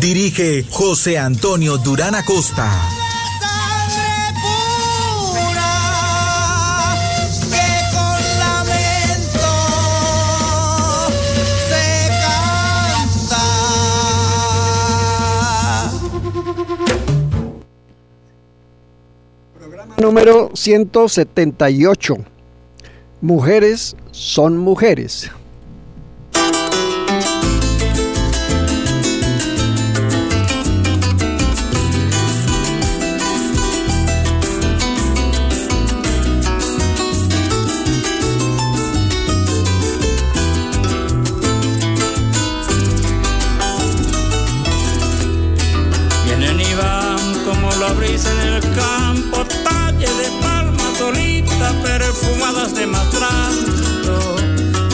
Dirige José Antonio Durán Acosta. Número 178. Mujeres son mujeres. De matranto.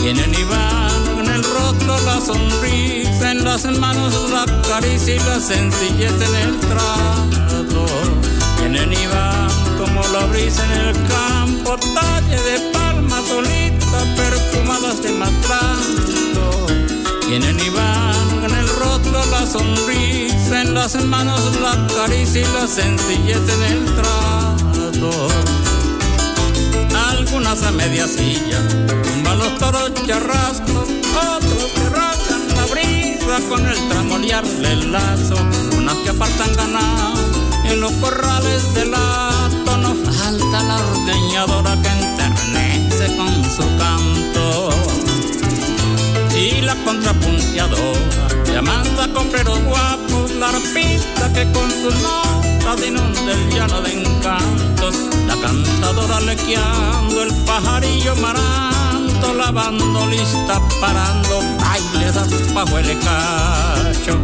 Vienen y van en el rostro la sonrisa, en las manos la caricia y la sencillez en el trato. Vienen y van como la brisa en el campo, talle de palmas solitas, perfumadas de matranto. Vienen y van en el rostro la sonrisa, en las manos la caricia y la sencillez en el trato. Algunas a media silla, tumban los toros charrascos, otros que rasgan la brisa con el tramolear del lazo, unas que apartan ganado en los corrales del lato, no falta la ordeñadora que enternece con su canto. Y la contrapunteadora llamando a compleros guapos la arpista que con sus notas inunda el llano de encantos la cantadora lequeando el pajarillo maranto la bandolista parando bailes bajo el cacho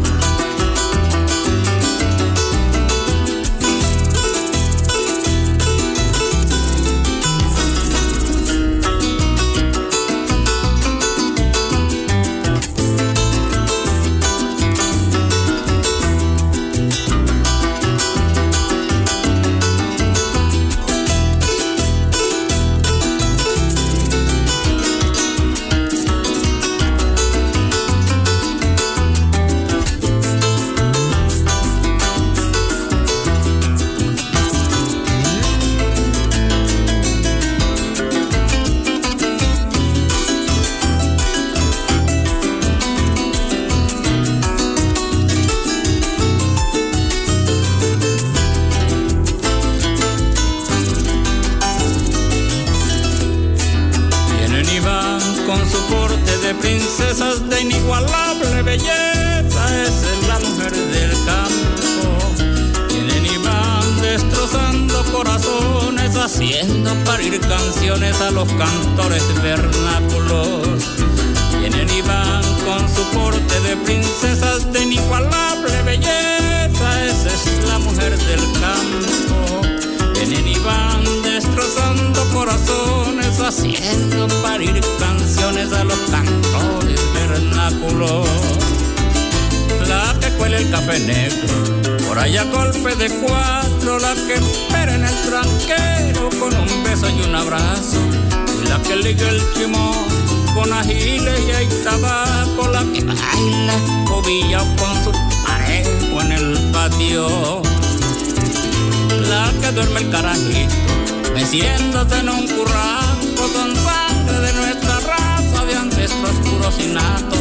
Metiéndote en un curraco con sangre de nuestra raza de ancestros puros y natos.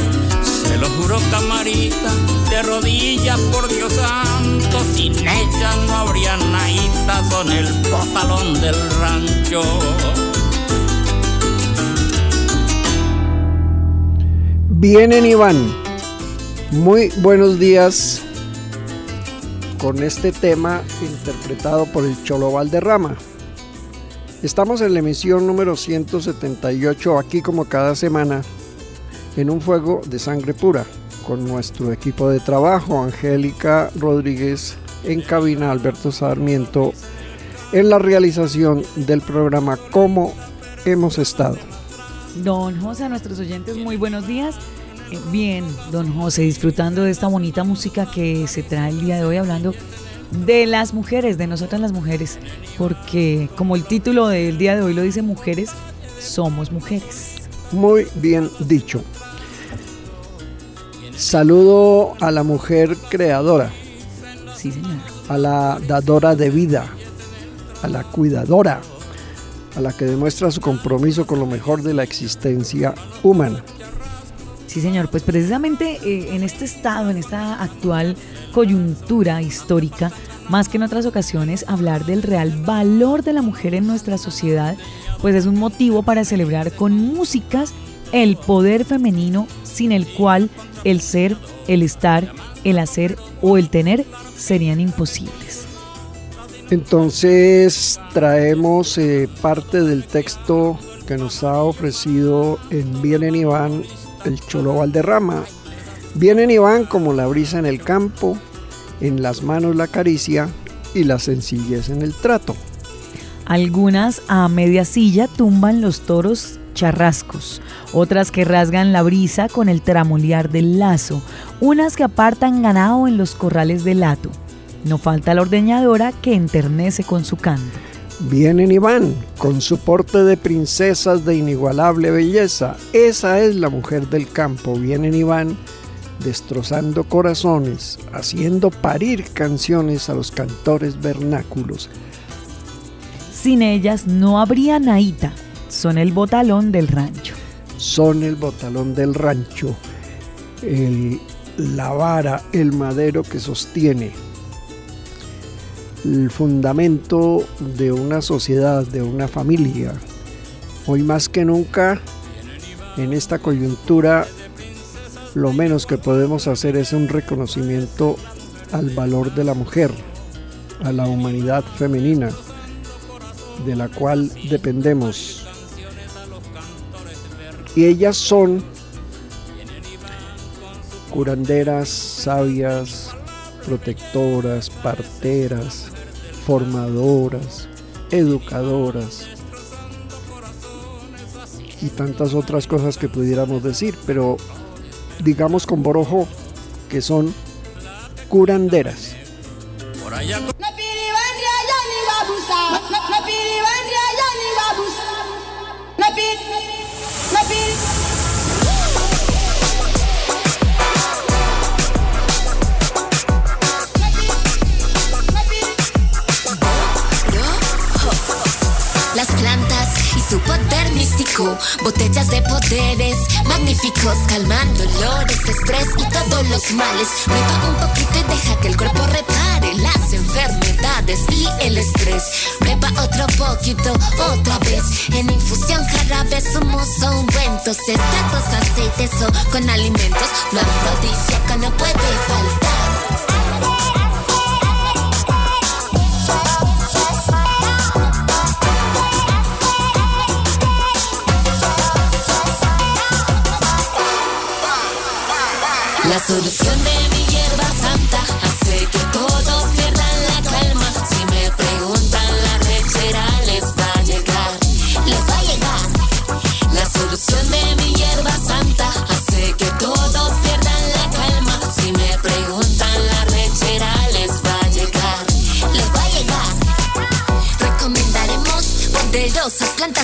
Te lo juro camarita, de rodillas por Dios santo, sin ella no habría naita, son el popalón del rancho. Vienen y van. Muy buenos días con este tema interpretado por el Cholo Valderrama. Estamos en la emisión número 178 aquí como cada semana en un fuego de sangre pura con nuestro equipo de trabajo, Angélica Rodríguez en cabina, Alberto Sarmiento en la realización del programa Cómo hemos estado. Don José, a nuestros oyentes, muy buenos días. Eh, bien, don José, disfrutando de esta bonita música que se trae el día de hoy hablando de las mujeres, de nosotras las mujeres, porque como el título del día de hoy lo dice mujeres, somos mujeres. Muy bien dicho. Saludo a la mujer creadora. Sí. A la dadora de vida. A la cuidadora a la que demuestra su compromiso con lo mejor de la existencia humana. Sí, señor, pues precisamente eh, en este estado, en esta actual coyuntura histórica, más que en otras ocasiones, hablar del real valor de la mujer en nuestra sociedad, pues es un motivo para celebrar con músicas el poder femenino sin el cual el ser, el estar, el hacer o el tener serían imposibles. Entonces traemos eh, parte del texto que nos ha ofrecido en Vienen y van el Cholo Valderrama. Vienen y van como la brisa en el campo, en las manos la caricia y la sencillez en el trato. Algunas a media silla tumban los toros charrascos, otras que rasgan la brisa con el tramolear del lazo, unas que apartan ganado en los corrales de lato no falta la ordeñadora que enternece con su canto. Vienen y van, con su porte de princesas de inigualable belleza. Esa es la mujer del campo. Vienen y van, destrozando corazones, haciendo parir canciones a los cantores vernáculos. Sin ellas no habría naita. Son el botalón del rancho. Son el botalón del rancho. la vara, el madero que sostiene el fundamento de una sociedad, de una familia. Hoy más que nunca, en esta coyuntura, lo menos que podemos hacer es un reconocimiento al valor de la mujer, a la humanidad femenina, de la cual dependemos. Y ellas son curanderas, sabias, protectoras, parteras, formadoras, educadoras y tantas otras cosas que pudiéramos decir, pero digamos con borojo que son curanderas. Botellas de poderes magníficos, calmando dolores, estrés y todos los males. Prueba un poquito y deja que el cuerpo repare las enfermedades y el estrés. Prueba otro poquito, otra vez. En infusión jarabe somos ungüentos, extractos, aceites o con alimentos. Lo afrodisíaco no puede faltar.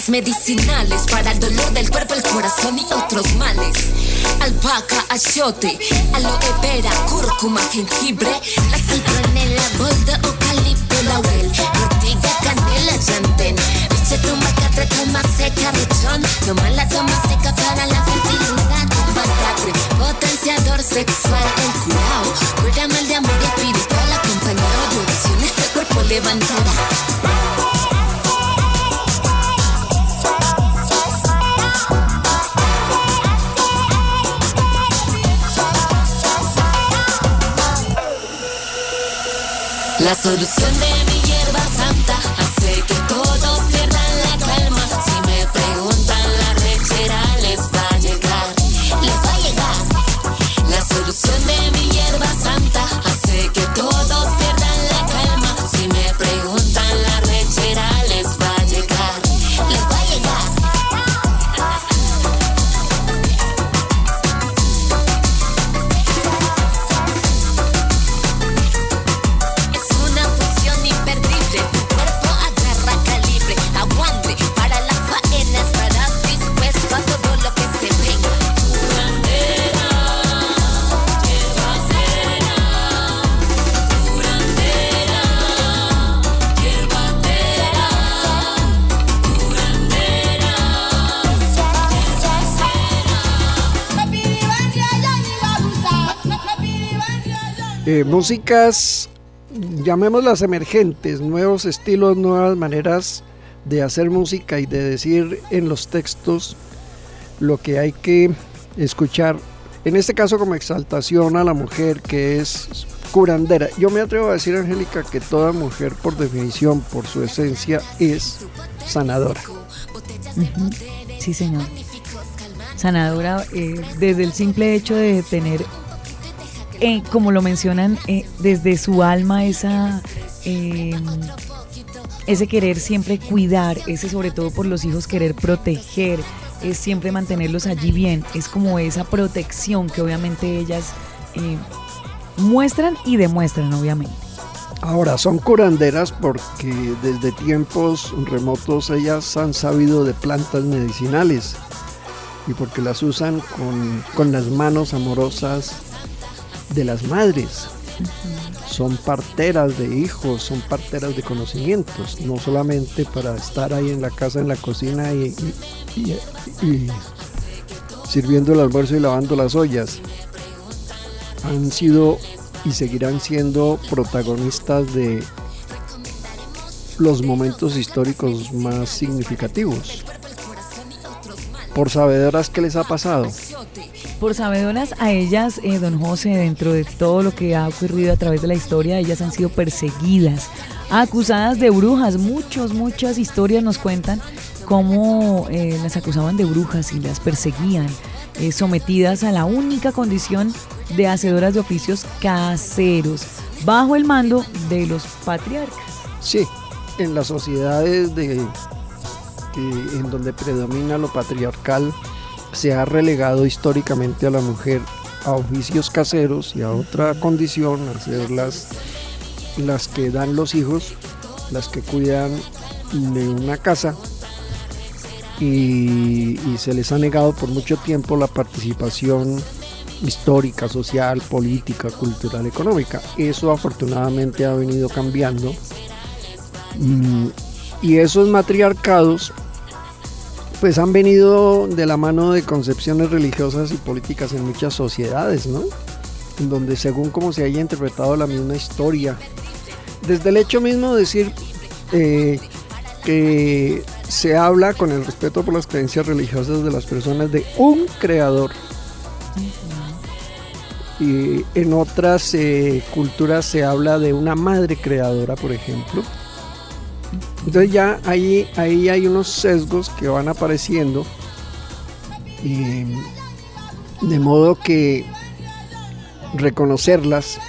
Medicinales para el dolor del cuerpo, el corazón y otros males. Alpaca, achote, aloe vera, cúrcuma, jengibre, la citronela, boldo, eucalipto, laurel, ortiga, canela, llantén, biche, tumba, catre, toma seca, rechón, toma la toma seca para la fertilidad, batatre, potenciador sexual, el curao, cura mal de amor espiritual, acompañado de oraciones, el cuerpo levantará. La solución de Músicas, llamémoslas emergentes, nuevos estilos, nuevas maneras de hacer música y de decir en los textos lo que hay que escuchar. En este caso como exaltación a la mujer que es curandera. Yo me atrevo a decir, Angélica, que toda mujer por definición, por su esencia, es sanadora. Sí, señor. Sanadora, eh, desde el simple hecho de tener, eh, como lo mencionan, eh, desde su alma esa, eh, ese querer siempre cuidar, ese sobre todo por los hijos querer proteger, es siempre mantenerlos allí bien, es como esa protección que obviamente ellas muestran y demuestran, obviamente. Ahora, son curanderas porque desde tiempos remotos ellas han sabido de plantas medicinales y porque las usan con, con las manos amorosas de las madres. Son parteras de hijos, son parteras de conocimientos, no solamente para estar ahí en la casa, en la cocina y, y- sirviendo el almuerzo y lavando las ollas. Han sido y seguirán siendo protagonistas de los momentos históricos más significativos. Por sabedoras, ¿qué les ha pasado? Por sabedoras a ellas, eh, don José, dentro de todo lo que ha ocurrido a través de la historia, ellas han sido perseguidas, acusadas de brujas. Muchos, muchas historias nos cuentan cómo eh, las acusaban de brujas y las perseguían, eh, sometidas a la única condición de hacedoras de oficios caseros, bajo el mando de los patriarcas. Sí, en las sociedades de, en donde predomina lo patriarcal, se ha relegado históricamente a la mujer a oficios caseros y a otra condición, a ser las, que dan los hijos, las que cuidan de una casa y, y se les ha negado por mucho tiempo la participación histórica, social, política, cultural, económica. Eso afortunadamente ha venido cambiando. Mm, Y esos matriarcados pues han venido de la mano de concepciones religiosas y políticas en muchas sociedades, ¿no? En donde según como se haya interpretado la misma historia, desde el hecho mismo de decir eh, que se habla con el respeto por las creencias religiosas de las personas de un creador. Y en otras eh, culturas se habla de una madre creadora, por ejemplo. Entonces ya ahí, ahí hay unos sesgos que van apareciendo. Y de modo que reconocerlas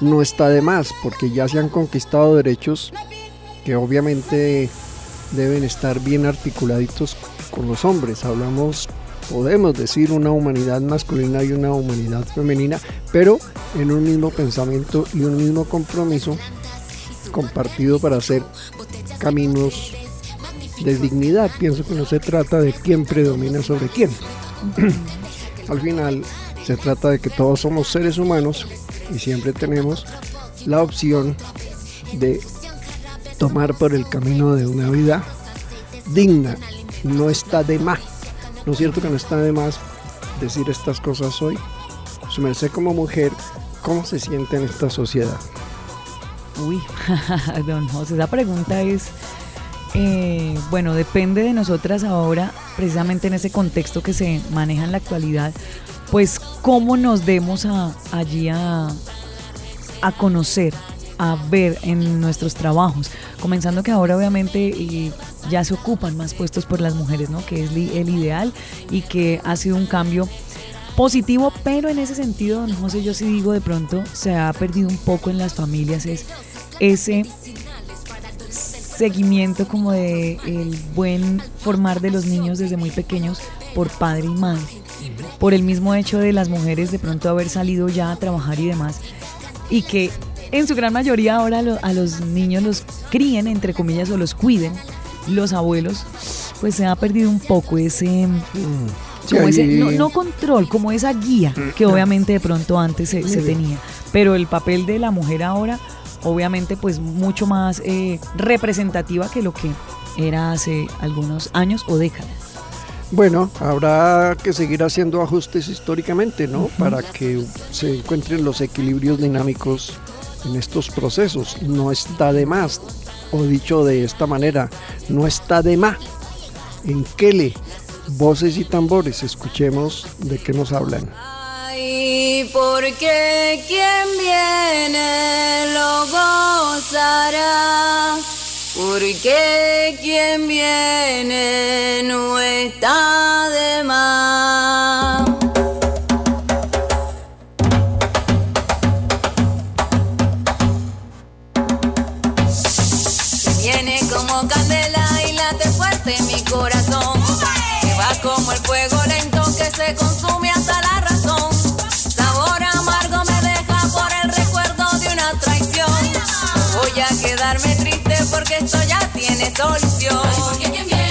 no está de más, porque ya se han conquistado derechos que obviamente deben estar bien articuladitos con los hombres. Hablamos, podemos decir, una humanidad masculina y una humanidad femenina, pero en un mismo pensamiento y un mismo compromiso compartido para hacer caminos de dignidad. Pienso que no se trata de quién predomina sobre quién. Al final se trata de que todos somos seres humanos y siempre tenemos la opción de tomar por el camino de una vida digna. No está de más. ¿No es cierto que no está de más decir estas cosas hoy? Su merced como mujer, ¿cómo se siente en esta sociedad? Uy, don José, esa pregunta es, eh, bueno, depende de nosotras ahora, precisamente en ese contexto que se maneja en la actualidad, pues cómo nos demos a, allí a, a conocer, a ver en nuestros trabajos, comenzando que ahora obviamente ya se ocupan más puestos por las mujeres, ¿no? Que es el ideal y que ha sido un cambio positivo, pero en ese sentido, don José, yo sí digo de pronto se ha perdido un poco en las familias es ese seguimiento como de el buen formar de los niños desde muy pequeños por padre y madre. Por el mismo hecho de las mujeres de pronto haber salido ya a trabajar y demás. Y que en su gran mayoría ahora a los niños los críen, entre comillas, o los cuiden los abuelos, pues se ha perdido un poco ese, mm. No, control, como esa guía que mm. obviamente de pronto antes se, tenía. Pero el papel de la mujer ahora, obviamente, pues mucho más eh, representativa que lo que era hace algunos años o décadas. Bueno, habrá que seguir haciendo ajustes históricamente, ¿no? Para que se encuentren los equilibrios dinámicos en estos procesos. No está de más, o dicho de esta manera, no está de más. En Kele, voces y tambores, escuchemos de qué nos hablan. Ay, porque quien viene lo gozará, porque quien viene no está de más. Porque esto ya tiene solución. porque quien viene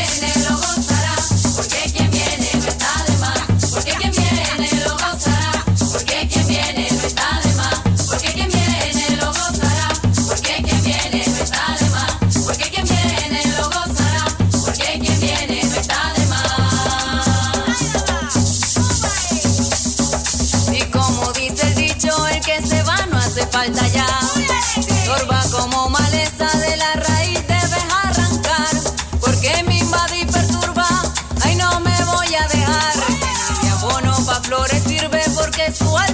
sirve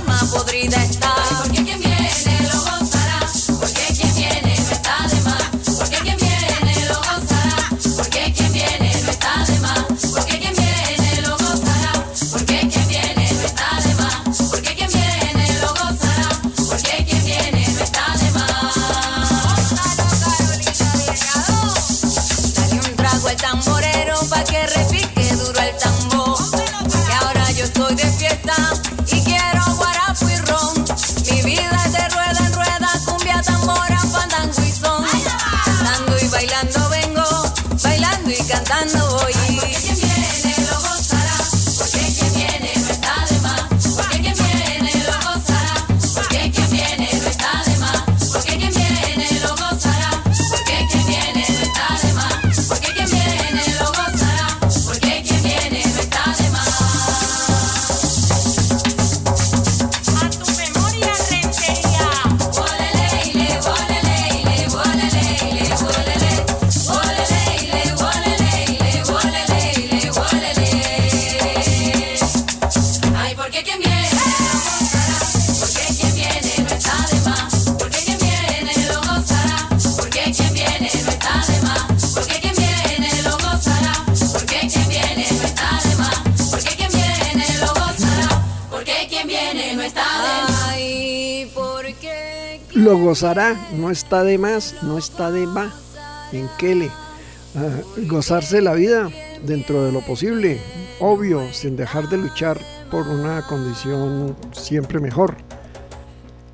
gozará, no está de más, no está de más. En Kele. Ah, gozarse la vida dentro de lo posible, obvio, sin dejar de luchar por una condición siempre mejor.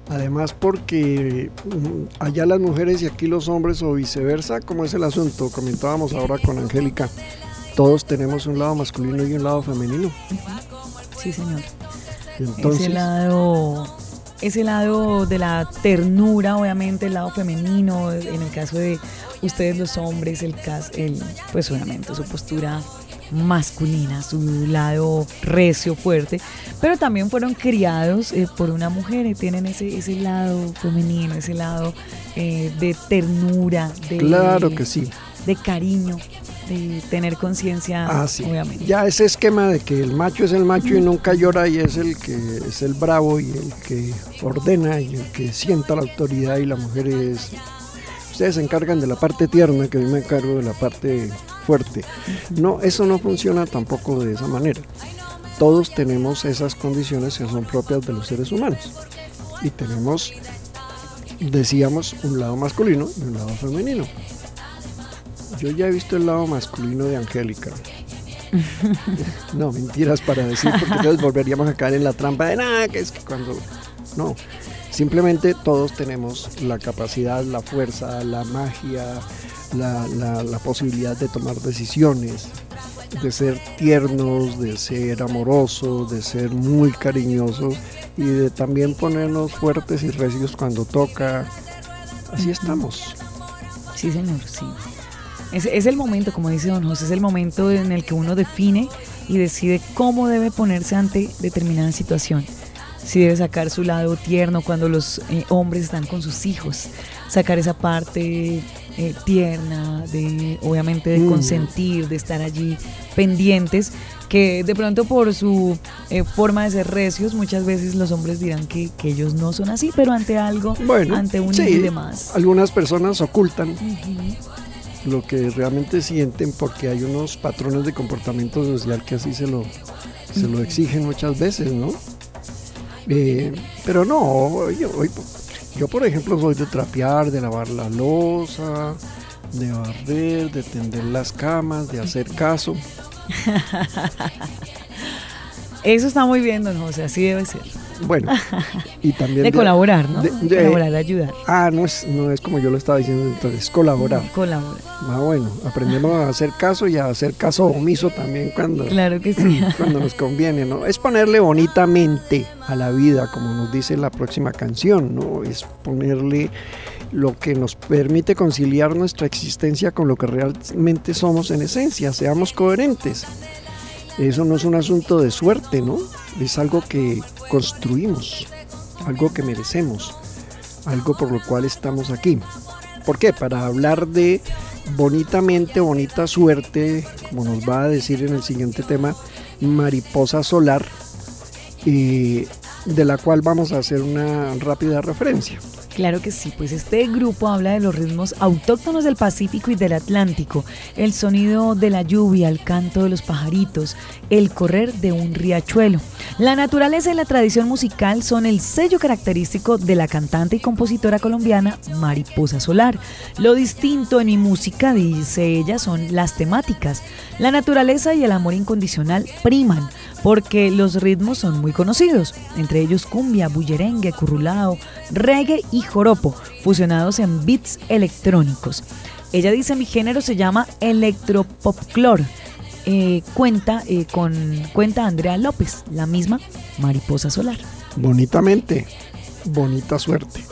Además porque mm, allá las mujeres y aquí los hombres o viceversa, como es el asunto, comentábamos ahora con Angélica, todos tenemos un lado masculino y un lado femenino. Sí, señor. Entonces, ese lado ese lado de la ternura obviamente el lado femenino en el caso de ustedes los hombres el cas el pues obviamente su postura masculina su lado recio fuerte pero también fueron criados eh, por una mujer y tienen ese ese lado femenino ese lado eh, de ternura de claro que sí. de cariño eh, tener conciencia, Ah, sí. obviamente. Ya ese esquema de que el macho es el macho y nunca llora y es el que es el bravo y el que ordena y el que sienta la autoridad y la mujer es... Ustedes se encargan de la parte tierna, que yo me encargo de la parte fuerte. No, eso no funciona tampoco de esa manera. Todos tenemos esas condiciones que son propias de los seres humanos. Y tenemos, decíamos, un lado masculino y un lado femenino. Yo ya he visto el lado masculino de Angélica. No, mentiras para decir, porque entonces volveríamos a caer en la trampa de nada, que es que cuando... No, simplemente todos tenemos la capacidad, la fuerza, la magia, la, la- la posibilidad de tomar decisiones, de ser tiernos, de ser amorosos, de ser muy cariñosos y de también ponernos fuertes y recios cuando toca. Así estamos. Sí, señor, sí. Es, es el momento, como dice don José, es el momento en el que uno define y decide cómo debe ponerse ante determinada situación. Si debe sacar su lado tierno cuando los eh, hombres están con sus hijos, sacar esa parte eh, tierna, de obviamente de Mm. consentir, de estar allí pendientes, que de pronto por su eh, forma de ser recios, muchas veces los hombres dirán que, que ellos no son así, pero ante algo, Bueno, ante un sí, y demás. Algunas personas ocultan. Lo que realmente sienten porque hay unos patrones de comportamiento social que así se lo, se lo exigen muchas veces, ¿no? Eh, pero no, yo, por ejemplo soy de trapear, de lavar la losa, de barrer, de tender las camas, de hacer caso. Eso está muy bien, don José, así debe ser. Bueno, y también De colaborar, ¿no? de- De, de- colaborar, de ayudar. Ah, no es, no es como yo lo estaba diciendo, entonces es colaborar. Colaborar. Ah, bueno, aprendemos a hacer caso y a hacer caso omiso también cuando, Claro que sí. cuando nos conviene, ¿no? Es ponerle bonitamente a la vida, como nos dice la próxima canción, ¿no? Es ponerle lo que nos permite conciliar nuestra existencia con lo que realmente somos en esencia, seamos coherentes. Eso no es un asunto de suerte, ¿no? Es algo que construimos, algo que merecemos, algo por lo cual estamos aquí. ¿Por qué? Para hablar de bonitamente, bonita suerte, como nos va a decir en el siguiente tema, mariposa solar, y de la cual vamos a hacer una rápida referencia. Claro que sí, pues este grupo habla de los ritmos autóctonos del Pacífico y del Atlántico, el sonido de la lluvia, el canto de los pajaritos, el correr de un riachuelo. La naturaleza y la tradición musical son el sello característico de la cantante y compositora colombiana Mariposa Solar. Lo distinto en mi música, dice ella, son las temáticas. La naturaleza y el amor incondicional priman, porque los ritmos son muy conocidos, entre ellos cumbia, bullerengue, currulao, reggae y joropo, fusionados en beats electrónicos. Ella dice mi género se llama electropopclor. Eh, cuenta eh, con cuenta Andrea López, la misma mariposa solar. Bonitamente, bonita suerte.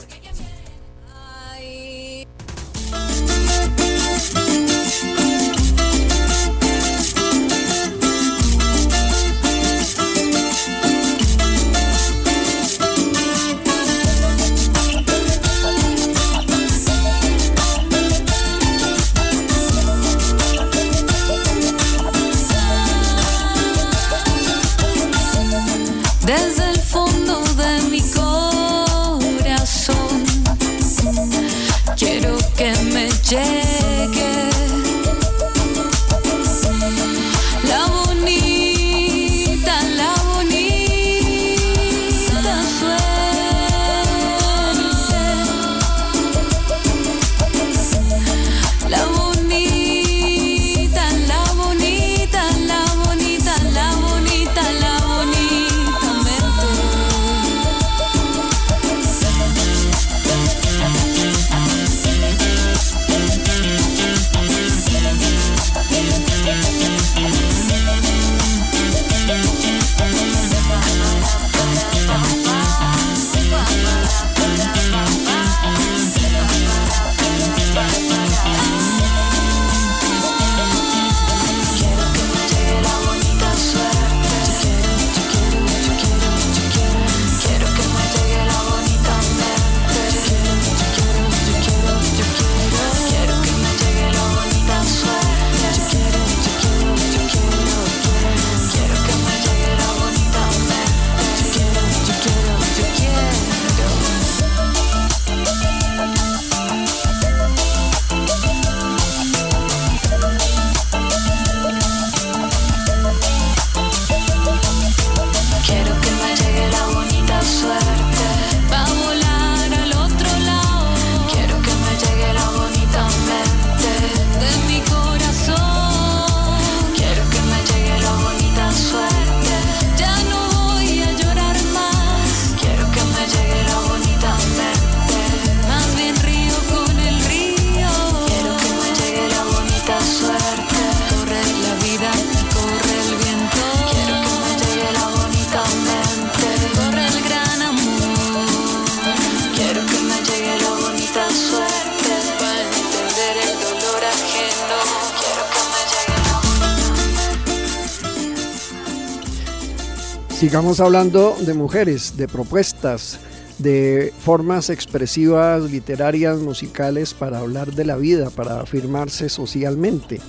Sigamos hablando de mujeres, de propuestas, de formas expresivas, literarias, musicales para hablar de la vida, para afirmarse socialmente.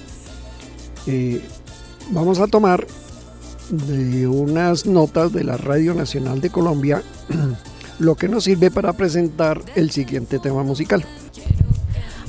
Eh, vamos a tomar de unas notas de la Radio Nacional de Colombia lo que nos sirve para presentar el siguiente tema musical.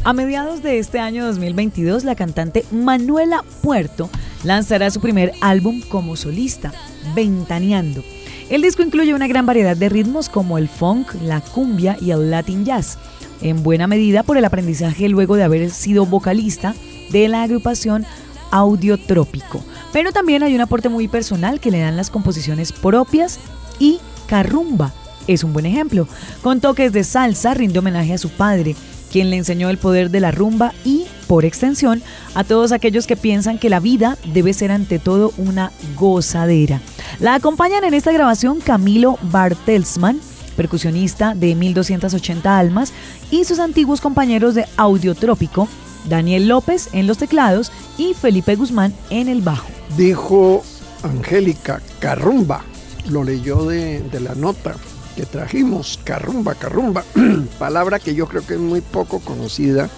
A mediados de este año 2022, la cantante Manuela Puerto lanzará su primer álbum como solista, Ventaneando. El disco incluye una gran variedad de ritmos como el funk, la cumbia y el latin jazz, en buena medida por el aprendizaje luego de haber sido vocalista de la agrupación Audiotrópico. Pero también hay un aporte muy personal que le dan las composiciones propias y Carrumba es un buen ejemplo. Con toques de salsa rinde homenaje a su padre, quien le enseñó el poder de la rumba y, por extensión, a todos aquellos que piensan que la vida debe ser ante todo una gozadera. La acompañan en esta grabación Camilo Bartelsman, percusionista de 1280 Almas, y sus antiguos compañeros de Audiotrópico, Daniel López en los teclados y Felipe Guzmán en el bajo. Dijo Angélica Carrumba, lo leyó de, de la nota trajimos, carrumba, carrumba, palabra que yo creo que es muy poco conocida,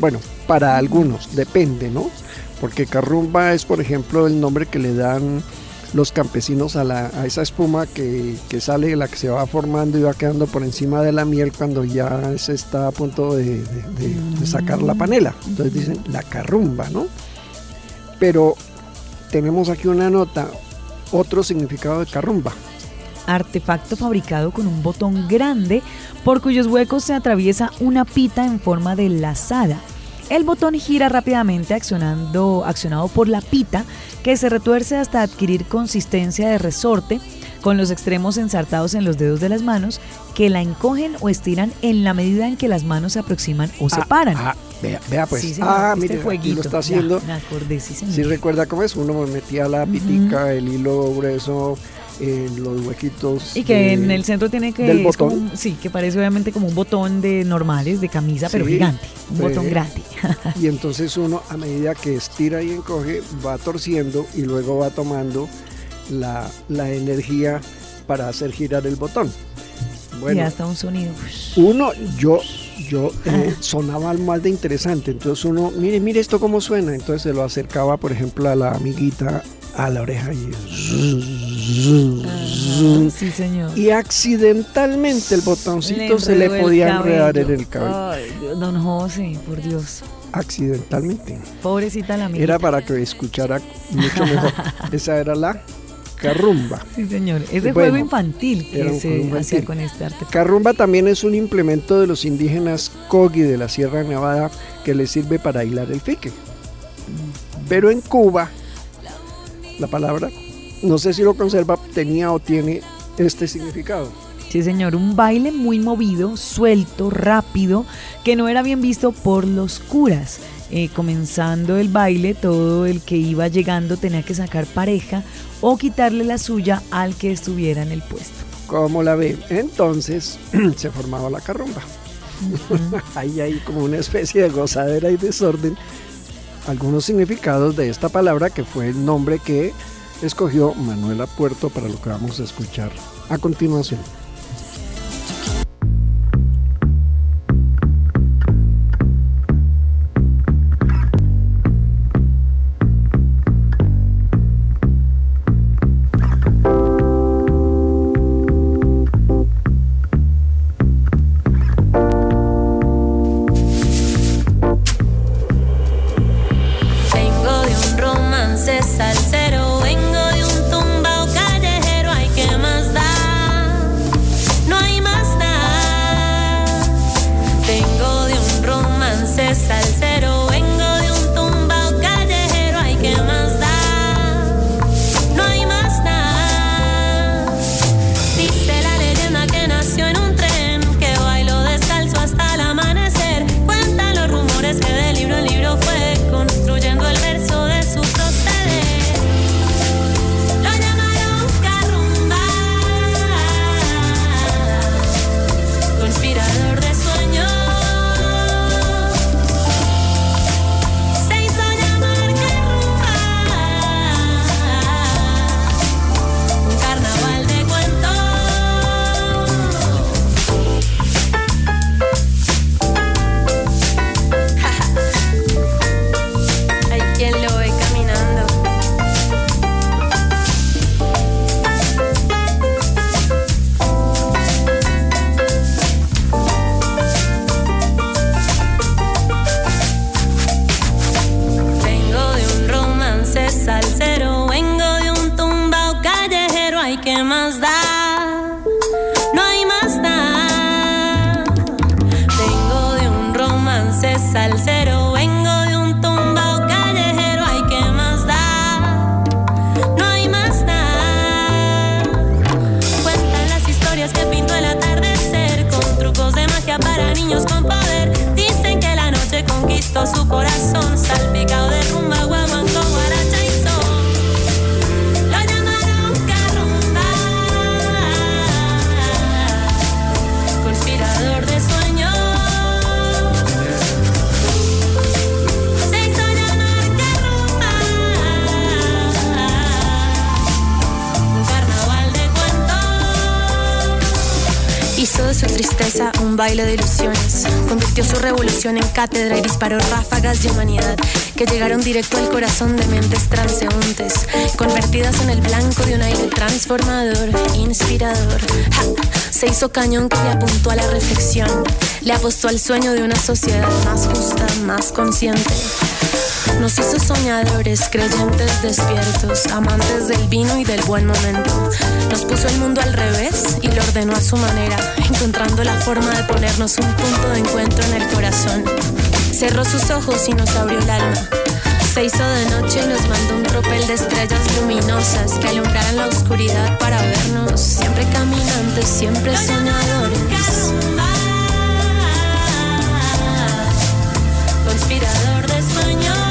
bueno, para algunos, depende, ¿no? Porque carrumba es, por ejemplo, el nombre que le dan los campesinos a, la, a esa espuma que, que, sale, la que se va formando y va quedando por encima de la miel cuando ya se está a punto de sacar la panela. Entonces dicen la carrumba, ¿no? Pero tenemos aquí una nota, otro significado de carrumba artefacto fabricado con un botón grande por cuyos huecos se atraviesa una pita en forma de lazada. El botón gira rápidamente accionando, accionado por la pita que se retuerce hasta adquirir consistencia de resorte con los extremos ensartados en los dedos de las manos que la encogen o estiran en la medida en que las manos se aproximan o se paran. Ah, vea, vea pues. Sí, señor, ah, este mire, jueguito, lo está haciendo. ya, me acordé, sí, señor. Si recuerda cómo es, uno metía la pitica, el hilo grueso en los huequitos. Y que de- en el centro tiene que. del como botón. un- sí, que parece obviamente como un botón de normales, de camisa, pero gigante. Un botón grande. Y entonces uno a medida que estira y encoge va torciendo y luego va tomando la, la energía para hacer girar el botón. y Bueno, hasta un sonido. uno, yo, yo eh, sonaba mal de interesante, entonces uno, mire, mire esto cómo suena, entonces se lo acercaba, por ejemplo, a la amiguita a la oreja y, Ah, sí, señor. y accidentalmente el botoncito se le podía enredar en el cabello, Ay, don José, por Dios. accidentalmente. Pobrecita la mía. Era para que escuchara mucho mejor. Esa era la carrumba. Sí, señor. Ese Bueno, juego infantil que se hacía con este arte. Carrumba también es un implemento de los indígenas Kogi de la Sierra Nevada que les sirve para hilar el fique. Pero en Cuba, la palabra, no sé si lo conserva, tenía o tiene este significado. Sí, señor, un baile muy movido, suelto, rápido, que no era bien visto por los curas. Eh, comenzando el baile, todo el que iba llegando tenía que sacar pareja o quitarle la suya al que estuviera en el puesto. ¿Cómo la ve? Entonces se formaba la carrumba. Ahí hay como una especie de gozadera y desorden. Algunos significados de esta palabra que fue el nombre que escogió Manuela Puerto para lo que vamos a escuchar a continuación. ¿qué más da? No hay más da. Vengo de un romance salsero, vengo de un tumbao callejero, ¿hay qué más da? No hay más da. Cuentan las historias que pintó el atardecer con trucos de magia para niños con poder. Dicen que la noche conquistó su corazón, salpicado de rumba guau. Un baile de ilusiones. Convirtió su revolución en cátedra y disparó ráfagas de humanidad que llegaron directo al corazón de mentes transeúntes, convertidas en el blanco de un aire transformador, inspirador. Se hizo cañón que le apuntó a la reflexión, le apostó al sueño de una sociedad más justa, más consciente. Nos hizo soñadores, creyentes despiertos, amantes del vino y del buen momento. Nos puso el mundo al revés y lo ordenó a su manera, encontrando la forma de ponernos un punto de encuentro en el corazón. Cerró sus ojos y nos abrió el alma. Se hizo de noche y nos mandó un tropel de estrellas luminosas que alumbraran la oscuridad para vernos, siempre caminantes, siempre soñadores. Conspirador de sueños.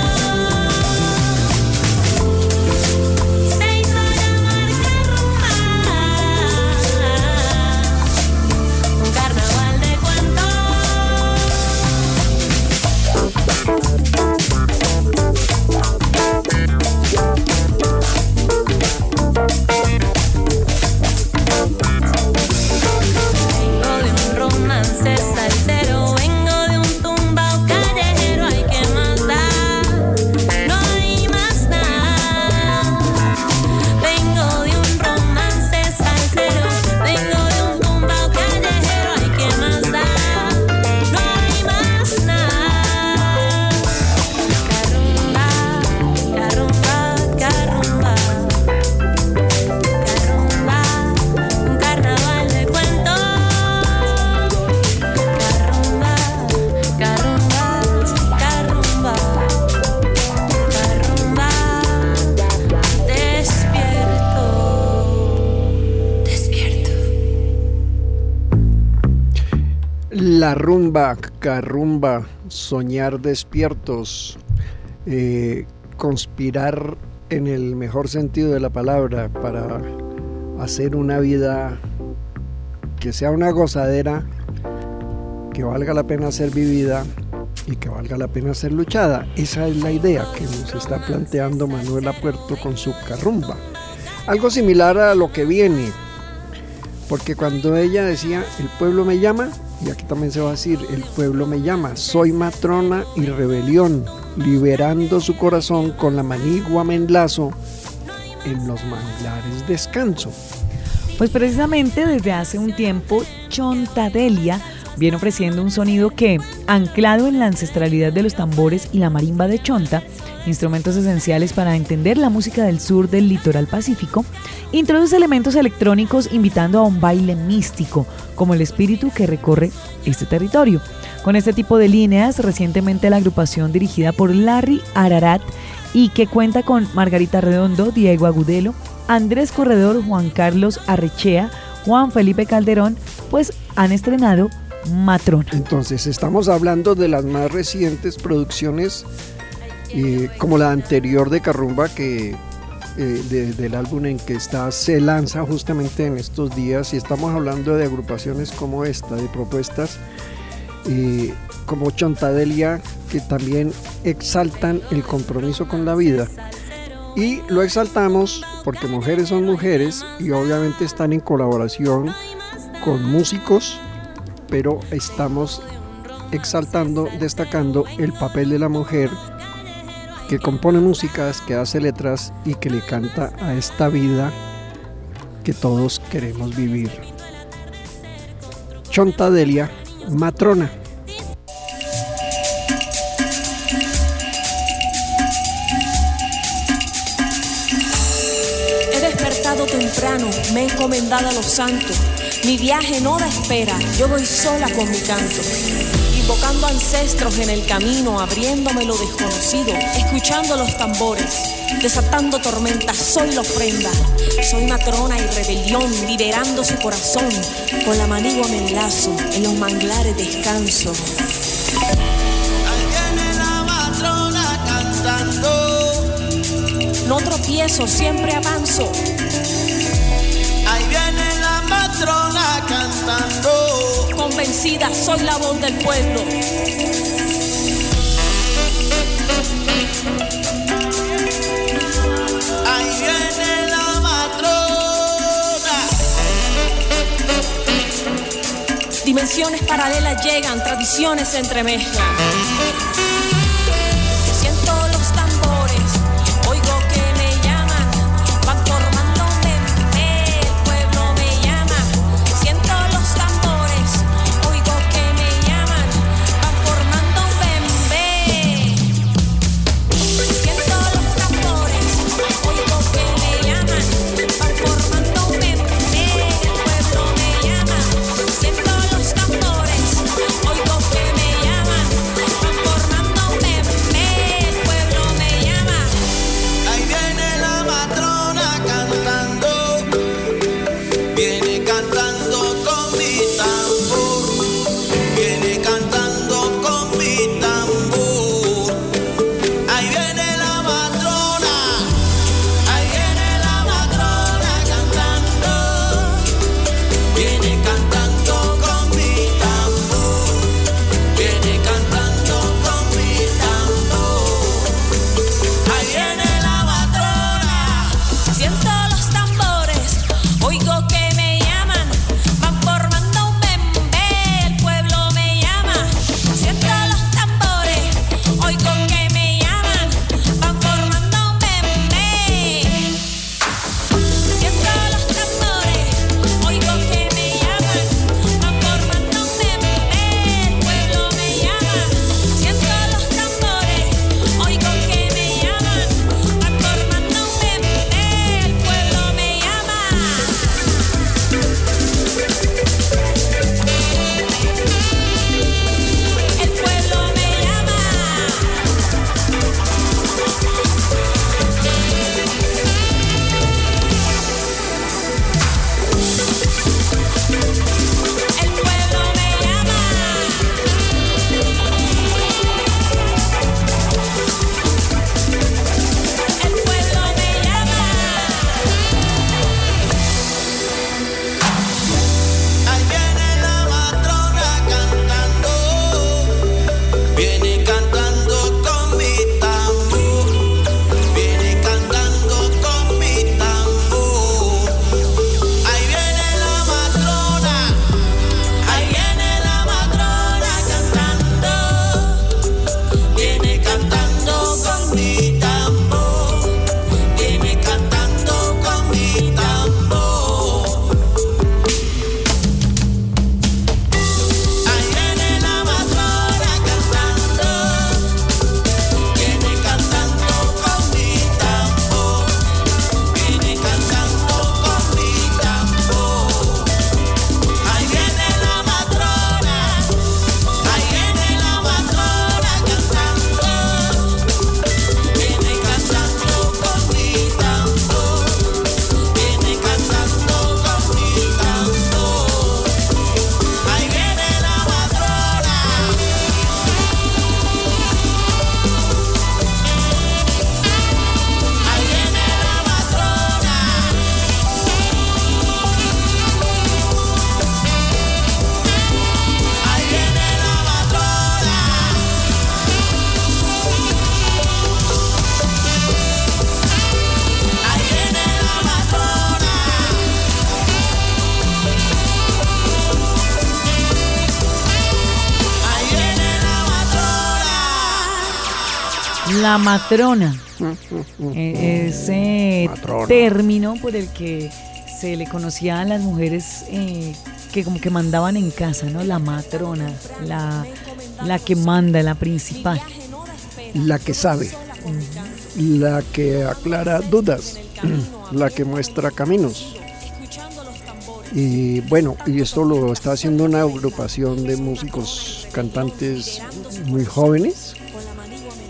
Rumba, soñar despiertos, eh, conspirar en el mejor sentido de la palabra para hacer una vida que sea una gozadera, que valga la pena ser vivida y que valga la pena ser luchada. Esa es la idea que nos está planteando Manuela Puerto con su carrumba. Algo similar a lo que viene, porque cuando ella decía, el pueblo me llama, y aquí también se va a decir, el pueblo me llama, soy matrona y rebelión, liberando su corazón con la manigua me en los manglares descanso. Pues precisamente desde hace un tiempo, Chontadelia viene ofreciendo un sonido que, anclado en la ancestralidad de los tambores y la marimba de Chonta, instrumentos esenciales para entender la música del sur del litoral pacífico, introduce elementos electrónicos invitando a un baile místico, como el espíritu que recorre este territorio. Con este tipo de líneas, recientemente la agrupación dirigida por Larry Ararat y que cuenta con Margarita Redondo, Diego Agudelo, Andrés Corredor, Juan Carlos Arrechea, Juan Felipe Calderón, pues han estrenado Matrona. Entonces, estamos hablando de las más recientes producciones, como la anterior de Carrumba, que eh, de- del álbum en que está, se lanza justamente en estos días, y estamos hablando de agrupaciones como esta, de propuestas como Chontadelia, que también exaltan el compromiso con la vida. Y lo exaltamos porque mujeres son mujeres y obviamente están en colaboración con músicos, pero estamos exaltando, destacando el papel de la mujer que compone músicas, que hace letras y que le canta a esta vida que todos queremos vivir. Chontadelia, matrona. He despertado temprano, me he encomendado a los santos. Mi viaje no da espera, yo voy sola con mi canto. Invocando ancestros en el camino, abriéndome lo desconocido, escuchando los tambores, desatando tormentas, soy la ofrenda. Soy matrona y rebelión, liberando su corazón. Con la manigua me enlazo, en los manglares descanso. Ahí viene la matrona cantando. No tropiezo, siempre avanzo. Ahí viene la matrona cantando vencida, soy la voz del pueblo. Ahí viene la. Dimensiones paralelas llegan, tradiciones se entremezclan. la matrona. Mm, mm, mm. E, ese término por el que se le conocía a las mujeres eh, que como que mandaban en casa, ¿no? La matrona, la, la que manda, la principal. La que sabe, la que aclara dudas, la que muestra caminos. Y bueno, y esto lo está haciendo una agrupación de músicos, cantantes muy jóvenes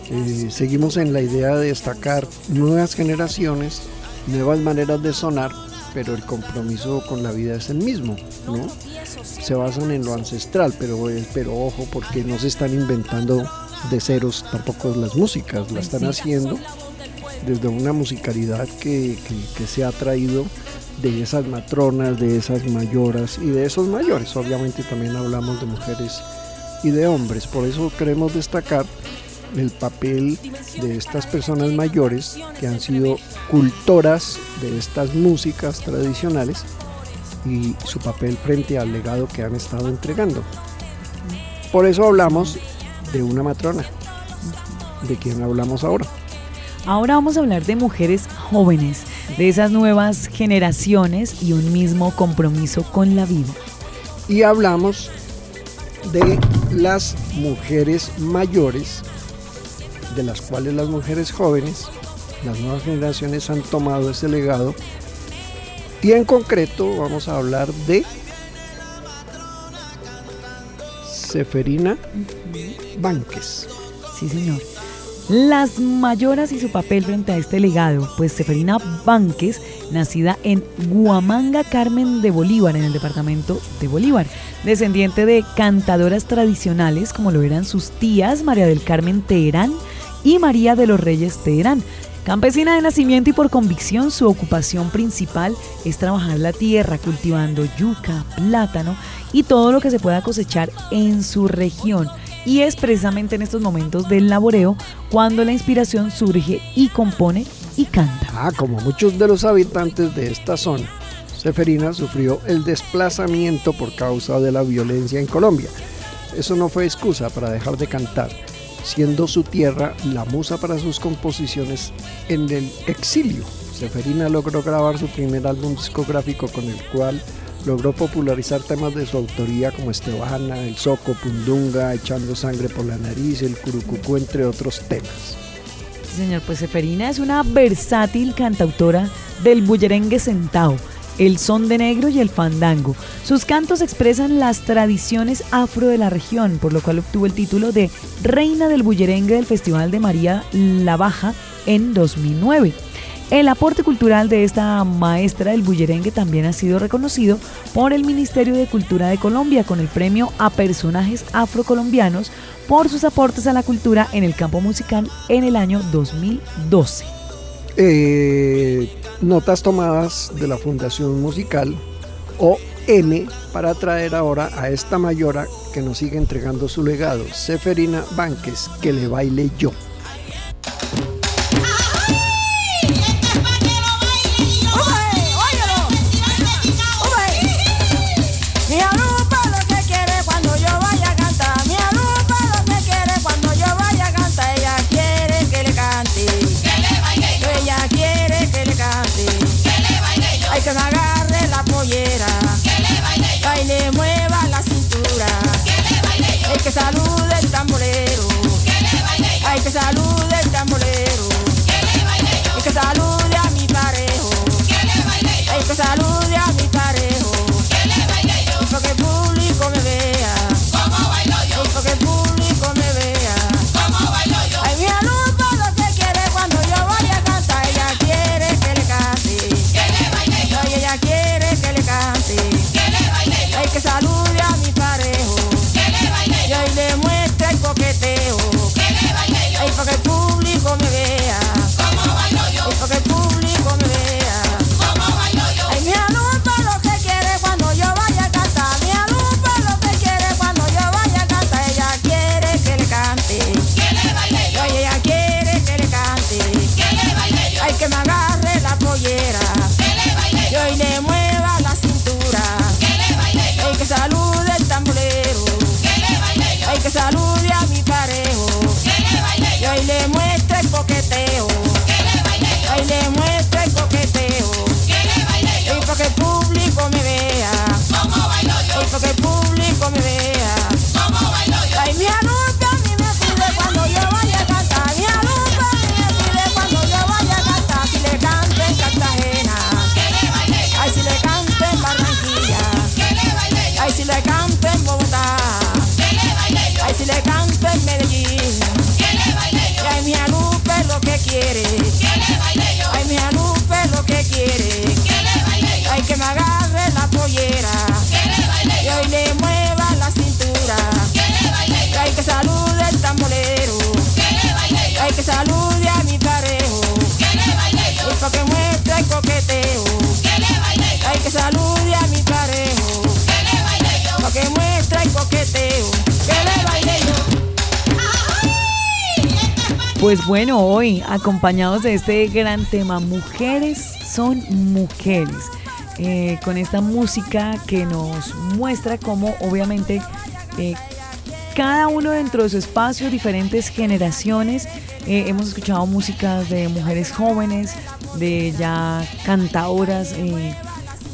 eh, seguimos en la idea de destacar nuevas generaciones, nuevas maneras de sonar, pero el compromiso con la vida es el mismo, ¿no? Se basan en lo ancestral, pero, eh, pero ojo, porque no se están inventando de ceros tampoco las músicas, la están haciendo desde una musicalidad que, que, que se ha traído de esas matronas, de esas mayoras y de esos mayores. Obviamente también hablamos de mujeres y de hombres, por eso queremos destacar el papel de estas personas mayores que han sido cultoras de estas músicas tradicionales y su papel frente al legado que han estado entregando. Por eso hablamos de una matrona, de quien hablamos ahora. Ahora vamos a hablar de mujeres jóvenes, de esas nuevas generaciones y un mismo compromiso con la vida. Y hablamos de las mujeres mayores de las cuales las mujeres jóvenes, las nuevas generaciones han tomado ese legado. Y en concreto vamos a hablar de Seferina Banques. Sí, señor. Las mayoras y su papel frente a este legado, pues Seferina Banques, nacida en Guamanga Carmen de Bolívar, en el departamento de Bolívar, descendiente de cantadoras tradicionales como lo eran sus tías María del Carmen Teherán y María de los Reyes Teherán. Campesina de nacimiento y por convicción, su ocupación principal es trabajar la tierra cultivando yuca, plátano y todo lo que se pueda cosechar en su región. Y es precisamente en estos momentos del laboreo cuando la inspiración surge y compone y canta. Ah, como muchos de los habitantes de esta zona, Seferina sufrió el desplazamiento por causa de la violencia en Colombia. Eso no fue excusa para dejar de cantar, siendo su tierra la musa para sus composiciones en el exilio. Seferina logró grabar su primer álbum discográfico con el cual logró popularizar temas de su autoría como Estebana, El Soco, Pundunga, Echando Sangre por la Nariz, El Curucucú, entre otros temas. Sí, señor, pues Seferina es una versátil cantautora del bullerengue sentao, el son de negro y el fandango. Sus cantos expresan las tradiciones afro de la región, por lo cual obtuvo el título de Reina del Bullerengue del Festival de María la Baja en 2009. El aporte cultural de esta maestra del bullerengue también ha sido reconocido por el Ministerio de Cultura de Colombia con el premio a personajes afrocolombianos por sus aportes a la cultura en el campo musical en el año 2012. Eh, notas tomadas de la Fundación Musical OM para traer ahora a esta mayora que nos sigue entregando su legado, Seferina Banques, que le baile yo. Acompañados de este gran tema, mujeres son mujeres. eh, con esta música que nos muestra cómo obviamente eh, cada uno dentro de su espacio, diferentes generaciones, eh, hemos escuchado músicas de mujeres jóvenes, de ya cantadoras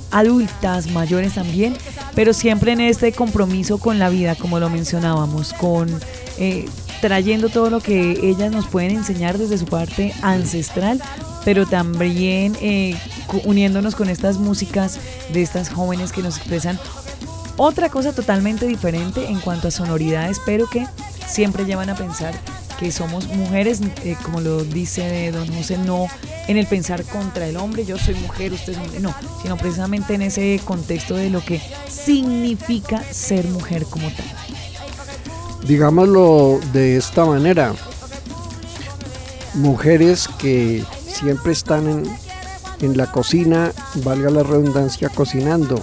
adultas, mayores también, pero siempre en este compromiso con la vida, como lo mencionábamos, con trayendo todo lo que ellas nos pueden enseñar desde su parte ancestral, pero también eh, uniéndonos con estas músicas de estas jóvenes que nos expresan otra cosa totalmente diferente en cuanto a sonoridades, pero que siempre llevan a pensar que somos mujeres, eh, como lo dice don José, no en el pensar contra el hombre, yo soy mujer, usted es hombre, no, sino precisamente en ese contexto de lo que significa ser mujer como tal. Digámoslo de esta manera, mujeres que siempre están en, en la cocina, valga la redundancia, cocinando,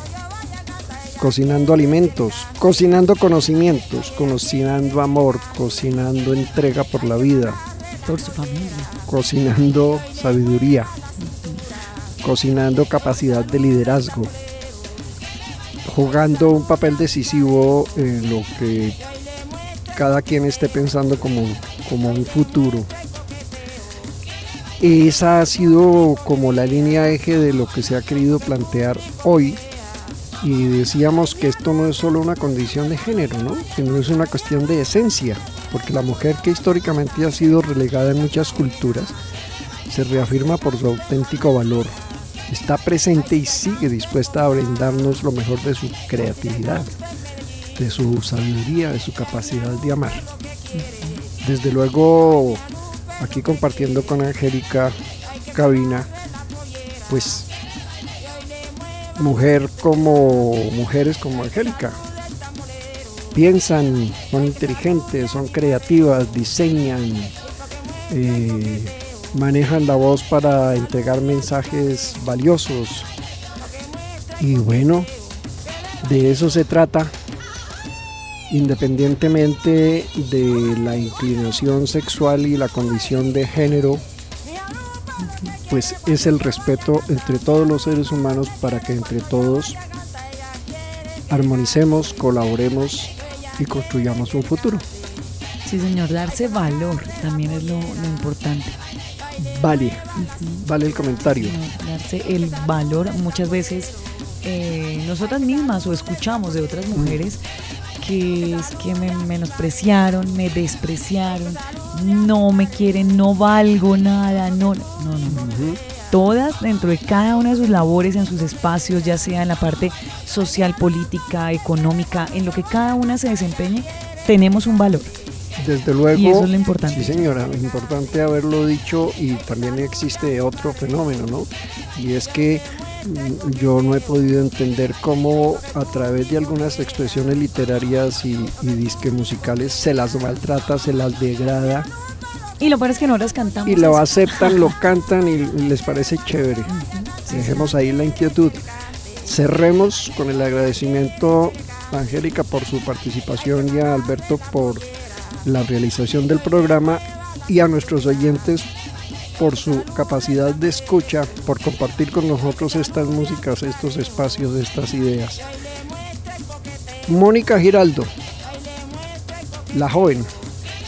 cocinando alimentos, cocinando conocimientos, cocinando amor, cocinando entrega por la vida, Por su familia. cocinando sabiduría, cocinando capacidad de liderazgo, jugando un papel decisivo en lo que cada quien esté pensando como, como un futuro. Esa ha sido como la línea eje de lo que se ha querido plantear hoy. Y decíamos que esto no es solo una condición de género, ¿no? sino es una cuestión de esencia, porque la mujer que históricamente ha sido relegada en muchas culturas se reafirma por su auténtico valor. Está presente y sigue dispuesta a brindarnos lo mejor de su creatividad, de su sabiduría, de su capacidad de amar. Desde luego, aquí compartiendo con Angélica Cabina, pues mujer como mujeres como Angélica. Piensan, son inteligentes, son creativas, diseñan, eh, manejan la voz para entregar mensajes valiosos. Y bueno, de eso se trata, independientemente de la inclinación sexual y la condición de género, pues es el respeto entre todos los seres humanos para que entre todos armonicemos, colaboremos y construyamos un futuro. Sí, señor, darse valor también es lo, lo importante. Vale, vale el comentario. darse el valor. Muchas veces eh, nosotras mismas o escuchamos de otras mujeres que es que me menospreciaron, me despreciaron, no me quieren, no valgo nada, no, no, no, no. Todas dentro de cada una de sus labores, en sus espacios, ya sea en la parte social, política, económica, en lo que cada una se desempeñe, tenemos un valor. Desde luego. Y eso es lo importante. Sí, señora, es importante haberlo dicho y también existe otro fenómeno, ¿no? Y es que mm, yo no he podido entender cómo a través de algunas expresiones literarias y, y disque musicales se las maltrata, se las degrada Y lo peor es que no las cantamos. y lo así. aceptan, lo cantan y les parece chévere. Dejemos ahí la inquietud. Cerremos con el agradecimiento a Angélica por su participación y a Alberto por la realización del programa y a nuestros oyentes por su capacidad de escucha, por compartir con nosotros estas músicas, estos espacios, estas ideas. Mónica Giraldo, la joven,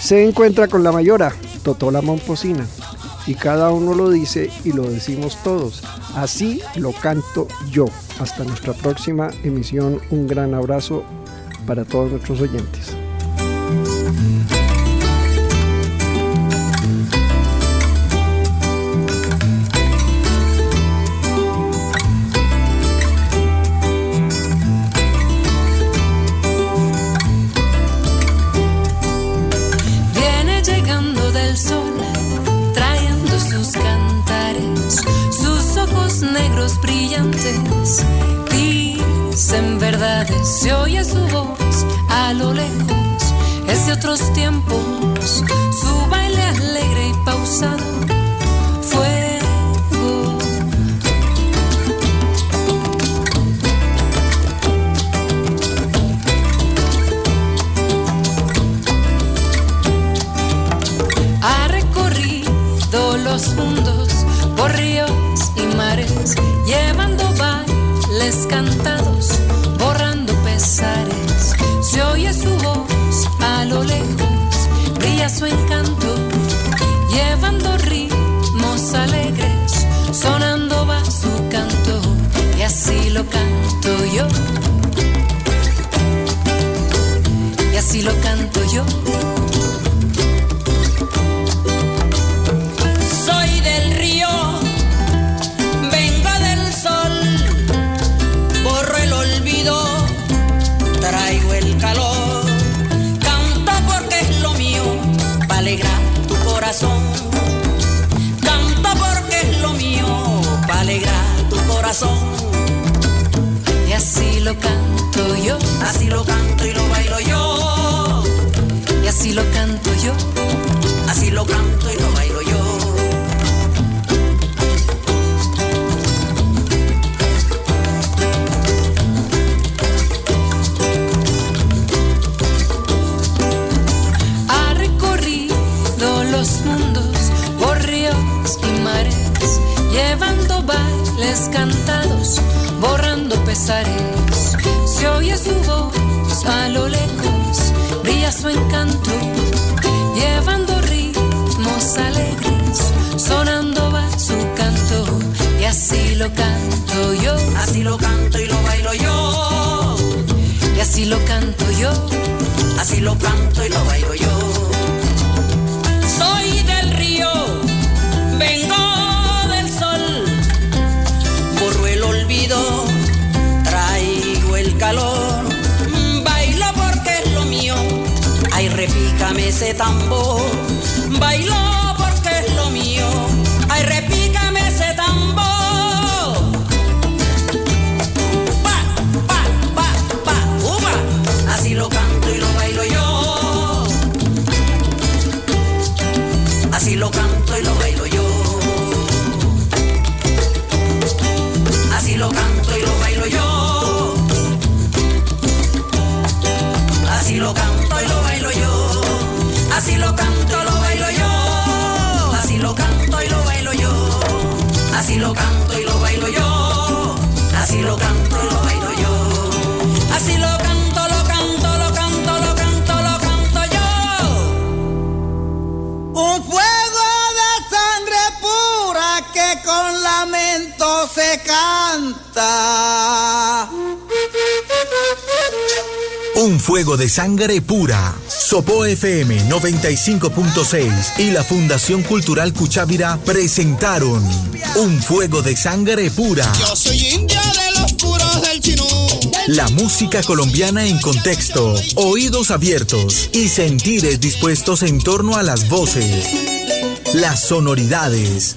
se encuentra con la mayora, Totola Momposina, y cada uno lo dice y lo decimos todos. Así lo canto yo. Hasta nuestra próxima emisión, un gran abrazo para todos nuestros oyentes. Así lo canto yo. Soy del río, vengo del sol, borro el olvido, traigo el calor, canto porque es lo mío, para alegrar tu corazón. Canto porque es lo mío, para alegrar tu corazón. Y así lo canto yo. Así lo canto y lo bailo yo. Así lo canto yo. Así lo canto y lo bailo yo. Ha recorrido los mundos por ríos y mares, llevando bailes cantados, borrando pesares. Se oye su voz a lo lejos, su encanto, llevando ritmos alegres, sonando va su canto, y así lo canto yo. Así lo canto y lo bailo yo. Y así lo canto yo. Así lo canto y lo bailo yo. Soy del río, vengo del sol, borro el olvido, repícame ese tambor, bailo sangre pura. Sopo FM 95.6 y la Fundación Cultural Cuchávira presentaron Un fuego de sangre pura. Yo soy india de los puros del chinú. La música colombiana en contexto, oídos abiertos y sentires dispuestos en torno a las voces, las sonoridades,